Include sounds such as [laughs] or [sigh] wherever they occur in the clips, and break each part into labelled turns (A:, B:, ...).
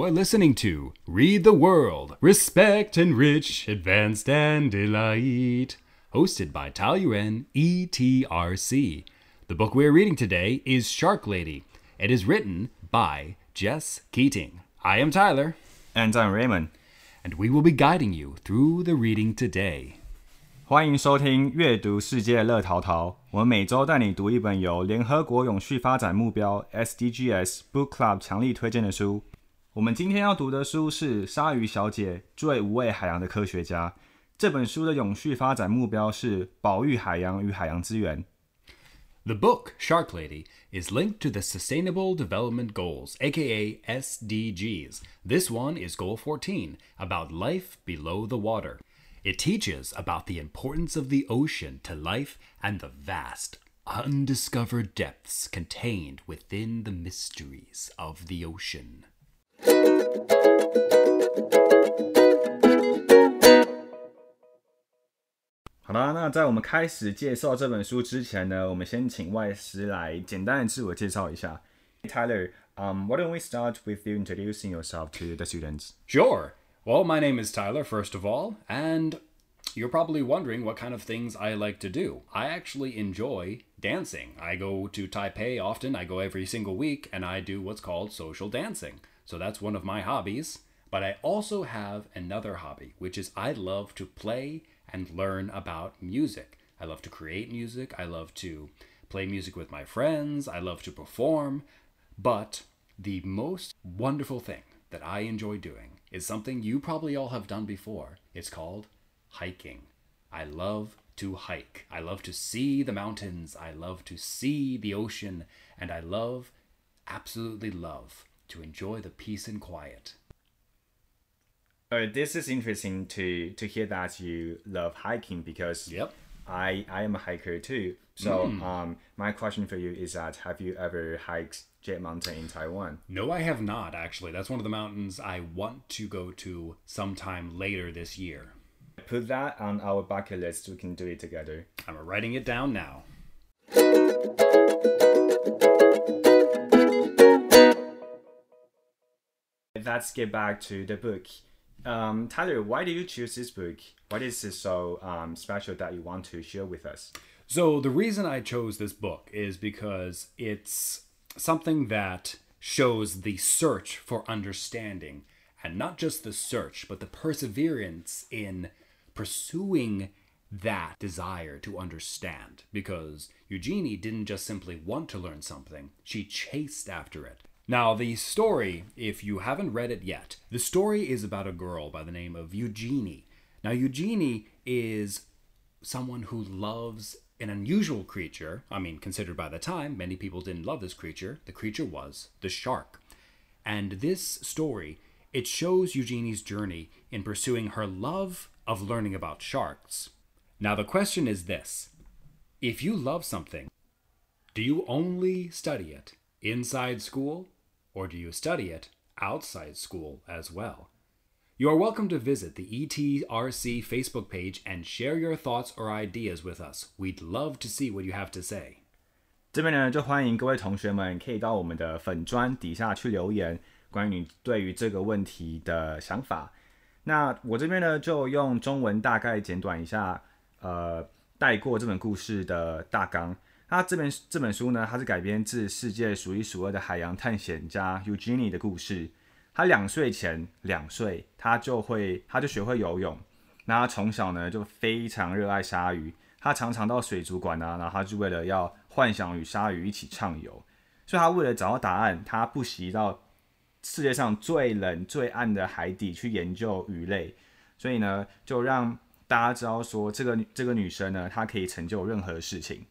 A: Are listening to Read the World, Respect and Rich, Advanced and Delight, hosted by Taoyuan ETRC. The book we are reading today is Shark Lady. It is written by Jess Keating. I am Tyler.
B: And I'm Raymond.
A: And we will be guiding you through the reading today.
B: 欢迎收听《阅读世界乐淘淘》，我们每周带你读一本由联合国永续发展目标 （SDGs） Book Club 强力推荐的书。我们今天要读的书是《鲨鱼小姐：最无畏海洋的科学家》。这本书的永续发展目标是保育海洋与海洋资源。
A: The book, Shark Lady, is linked to the Sustainable Development Goals, aka SDGs. This one is Goal 14, about life below the water. It teaches about the importance of the ocean to life and the vast, undiscovered depths contained within the mysteries of the ocean.
B: 好啦，那在我们开始介绍这本书之前呢，我们先请外师来简单的自我介绍一下。Tyler, um, why don't we start with you introducing yourself to the students?
A: Sure. Well, my name is Tyler, first of all, and you're probably wondering what kind of things I like to do. I actually enjoy dancing. I go to Taipei often, I go every single week, and I do what's called social dancing. So that's one of my hobbies. But I also have another hobby, which is I love to play and learn about music. I love to create music, I love to play music with my friends, I love to perform. But the most wonderful thing that I enjoy doing is something you probably all have done before. It's called hiking. I love to hike. I love to see the mountains. I love to see the ocean. And I love, absolutely love, to enjoy the peace and quiet.
B: Uh, this is interesting to to hear that you love hiking because
A: Yep.
B: I I am a hiker too. So um, my question for you is that have you ever hiked Jade Mountain in Taiwan?
A: No, I have not, actually. That's one of the mountains I want to go to sometime later this year.
B: Put that on our bucket list. We can do it together.
A: I'm writing it down now.
B: Let's get back to the book. Um, Tyler, why did you choose this book? What is it so um, special that you want to share with us?
A: So, the reason I chose this book is because it's something that shows the search for understanding, and not just the search, but the perseverance in pursuing that desire to understand. Because Eugenie didn't just simply want to learn something, she chased after it. Now, the story, if you haven't read it yet, the story is about a girl by the name of Eugenie. Now, Eugenie is someone who loves an unusual creature. I mean, considered by the time, many people didn't love this creature. The creature was the shark. And this story, it shows Eugenie's journey in pursuing her love of learning about sharks. Now, the question is this if you love something, do you only study it inside school, or do you study it outside school as well? You are welcome to visit the ETRC Facebook page and share your thoughts or ideas with us. We'd love to see what you have to say.
B: 这边呢，就欢迎各位同学们可以到我们的粉专底下去留言，关于你对于这个问题的想法。那我这边呢，就用中文大概简短一下，呃，带过这本故事的大纲。它这本这本书呢，它是改编自世界数一数二的海洋探险家 Eugenie 的故事。他两岁前，两岁他就会，他就学会游泳。那他从小呢就非常热爱鲨鱼，他常常到水族馆啊，然后他就为了要幻想与鲨鱼一起畅游。所以他为了找到答案，他不惜到世界上最冷、最暗的海底去研究鱼类。所以呢，就让大家知道说，这个这个女生呢，她可以成就任何事情。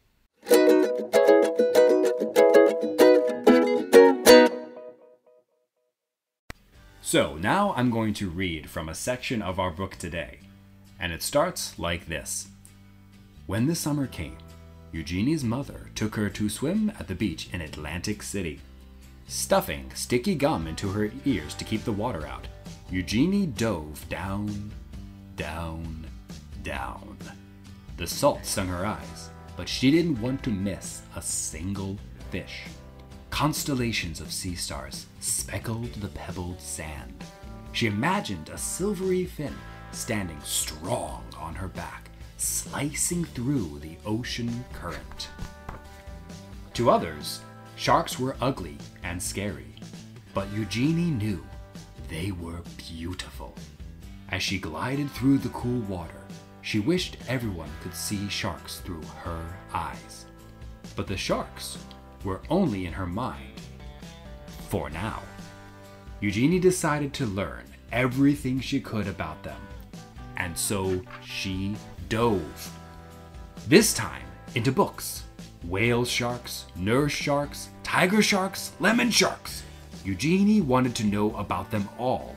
A: So, now I'm going to read from a section of our book today. And it starts like this When the summer came, Eugenie's mother took her to swim at the beach in Atlantic City. Stuffing sticky gum into her ears to keep the water out, Eugenie dove down, down, down. The salt stung her eyes, but she didn't want to miss a single fish. constellations of sea stars speckled the pebbled sand. She imagined a silvery fin standing strong on her back, slicing through the ocean current. To others, sharks were ugly and scary, but Eugenie knew they were beautiful. As she glided through the cool water, she wished everyone could see sharks through her eyes. But the sharks were only in her mind. For now. Eugenie decided to learn everything she could about them. And so she dove. This time into books whale sharks, nurse sharks, tiger sharks, lemon sharks. Eugenie wanted to know about them all.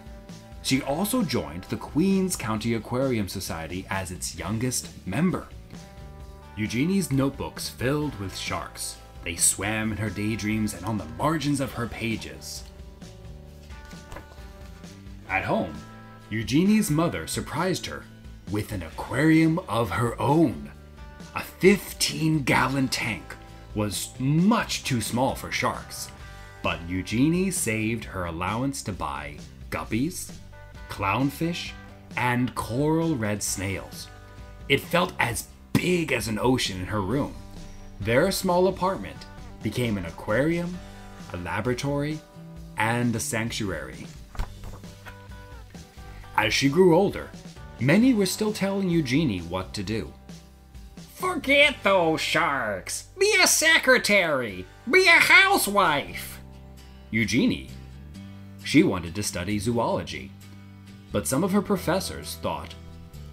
A: She also joined the Queens County Aquarium Society as its youngest member. Eugenie's notebooks filled with sharks. They swam in her daydreams and on the margins of her pages. At home, Eugenie's mother surprised her with an aquarium of her own. A 15 gallon tank was much too small for sharks, but Eugenie saved her allowance to buy guppies, clownfish, and coral red snails. It felt as big as an ocean in her room. Their small apartment became an aquarium, a laboratory, and a sanctuary. As she grew older, many were still telling Eugenie what to do. Forget those sharks! Be a secretary! Be a housewife! Eugenie, she wanted to study zoology. But some of her professors thought,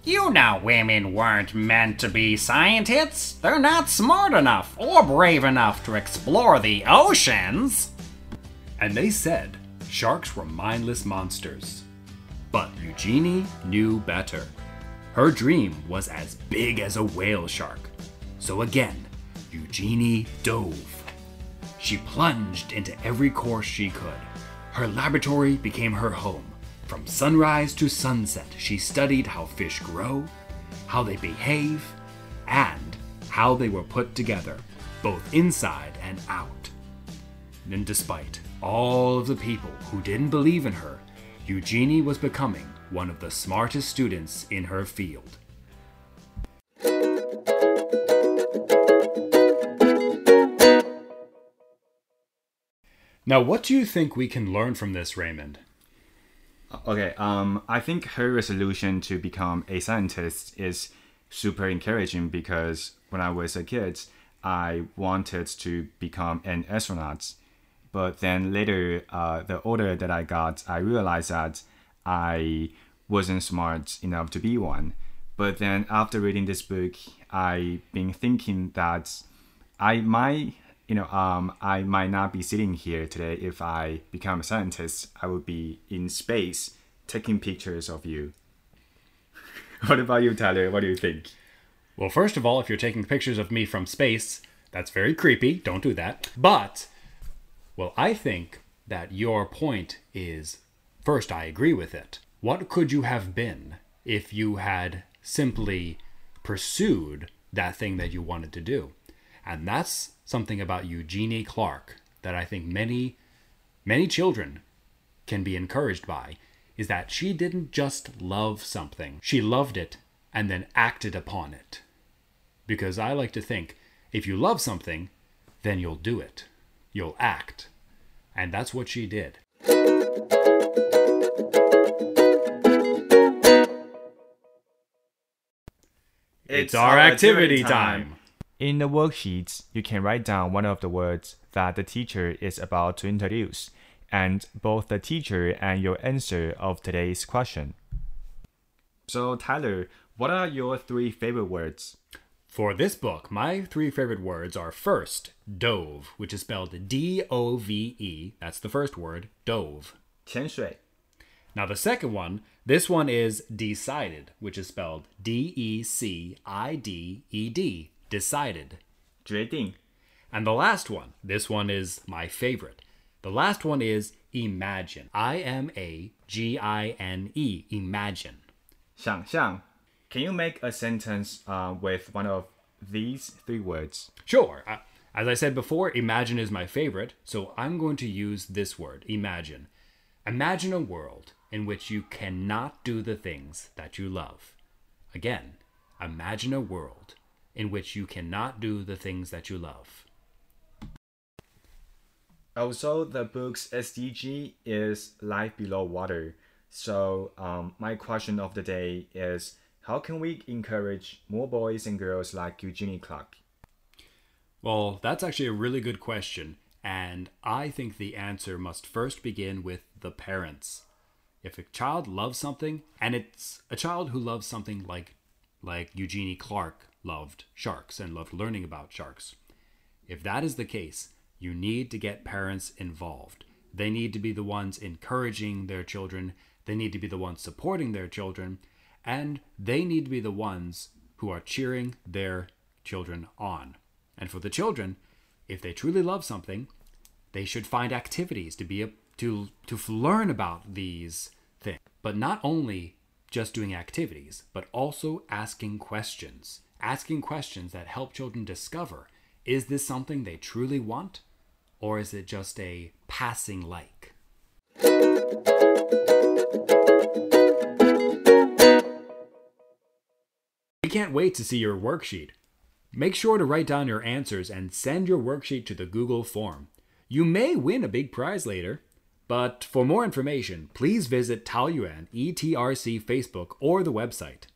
A: You know women weren't meant to be scientists. They're not smart enough or brave enough to explore the oceans. And they said sharks were mindless monsters. But Eugenie knew better. Her dream was as big as a whale shark. So again, Eugenie dove. She plunged into every course she could. Her laboratory became her home. From sunrise to sunset, she studied how fish grow, how they behave, and how they were put together, both inside and out. And despite all of the people who didn't believe in her, Eugenie was becoming one of the smartest students in her field. Now, what do you think we can learn from this, Raymond?
B: Okay, um, I think her resolution to become a scientist is super encouraging because when I was a kid, I wanted to become an astronaut. But then later, uh, the older that I got, I realized that I wasn't smart enough to be one. But then after reading this book, I've been thinking that I might, you know, um, I might not be sitting here today if I become a scientist. I would be in space taking pictures of you. [laughs] what about you, Tyler? What do you think?
A: Well, first of all, if you're taking pictures of me from space, that's very creepy. Don't do that. But, well, I think that your point is first, I agree with it. What could you have been if you had simply pursued that thing that you wanted to do? And that's something about Eugenie Clark that I think many, many children can be encouraged by is that she didn't just love something, she loved it and then acted upon it. Because I like to think if you love something, then you'll do it, you'll act. And that's what she did. It's our activity time.
B: In the worksheets, you can write down one of the words that the teacher is about to introduce, and both the teacher and your answer of today's question. So, Tyler, what are your three favorite words?
A: For this book, my three favorite words are first, dove, which is spelled D O V E. That's the first word, dove.
B: 潜水.
A: Now, the second one, this one is decided, which is spelled D E C I D E D, decided.
B: 决定.
A: And the last one, this one is my favorite. The last one is imagine. I M A G I N E, imagine.
B: 想象. Can you make a sentence uh, with one of these three words?
A: Sure. Uh, As I said before, imagine is my favorite, so I'm going to use this word, imagine. Imagine a world in which you cannot do the things that you love. Again, imagine a world in which you cannot do the things that you love.
B: Also, the book's SDG is Life Below Water. So, um, my question of the day is how can we encourage more boys and girls like Eugenie Clark?
A: Well, that's actually a really good question, and I think the answer must first begin with the parents. If a child loves something, and it's a child who loves something like like Eugenie Clark loved sharks and loved learning about sharks. If that is the case, you need to get parents involved. They need to be the ones encouraging their children, they need to be the ones supporting their children, and they need to be the ones who are cheering their children on. And for the children, if they truly love something, they should find activities to be a, to to learn about these things. But not only just doing activities, but also asking questions. Asking questions that help children discover is this something they truly want or is it just a passing like? We can't wait to see your worksheet. Make sure to write down your answers and send your worksheet to the Google form. You may win a big prize later. But for more information, please visit Taoyuan ETRC Facebook or the website.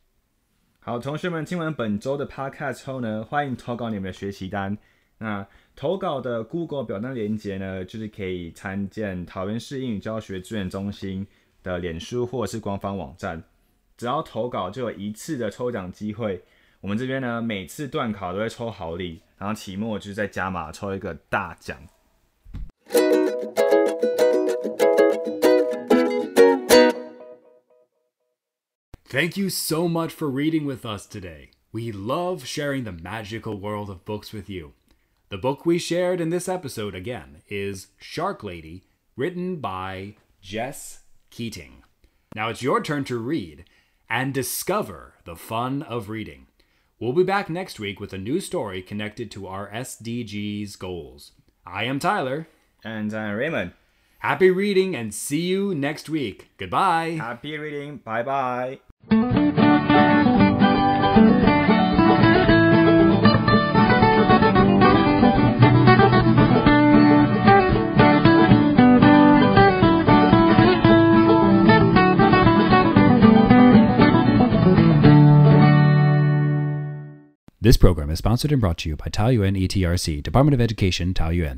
B: 好，同学们，听完本周的 Podcast 后呢，欢迎投稿你们的学习单。那投稿的 Google 表单链接呢，就是可以参见桃园市英语教学资源中心的脸书或者是官方网站。只要投稿就有一次的抽奖机会。我们这边呢，每次段考都会抽好礼，然后期末就是在加码抽一个大奖。
A: Thank you so much for reading with us today. We love sharing the magical world of books with you. The book we shared in this episode, again, is Shark Lady, written by Jess Keating. Now it's your turn to read and discover the fun of reading. We'll be back next week with a new story connected to our SDGs goals. I am Tyler.
B: And I'm Raymond.
A: Happy reading and see you next week. Goodbye.
B: Happy reading. Bye bye.
A: This program is sponsored and brought to you by Taoyuan ETRC, Department of Education, Taoyuan.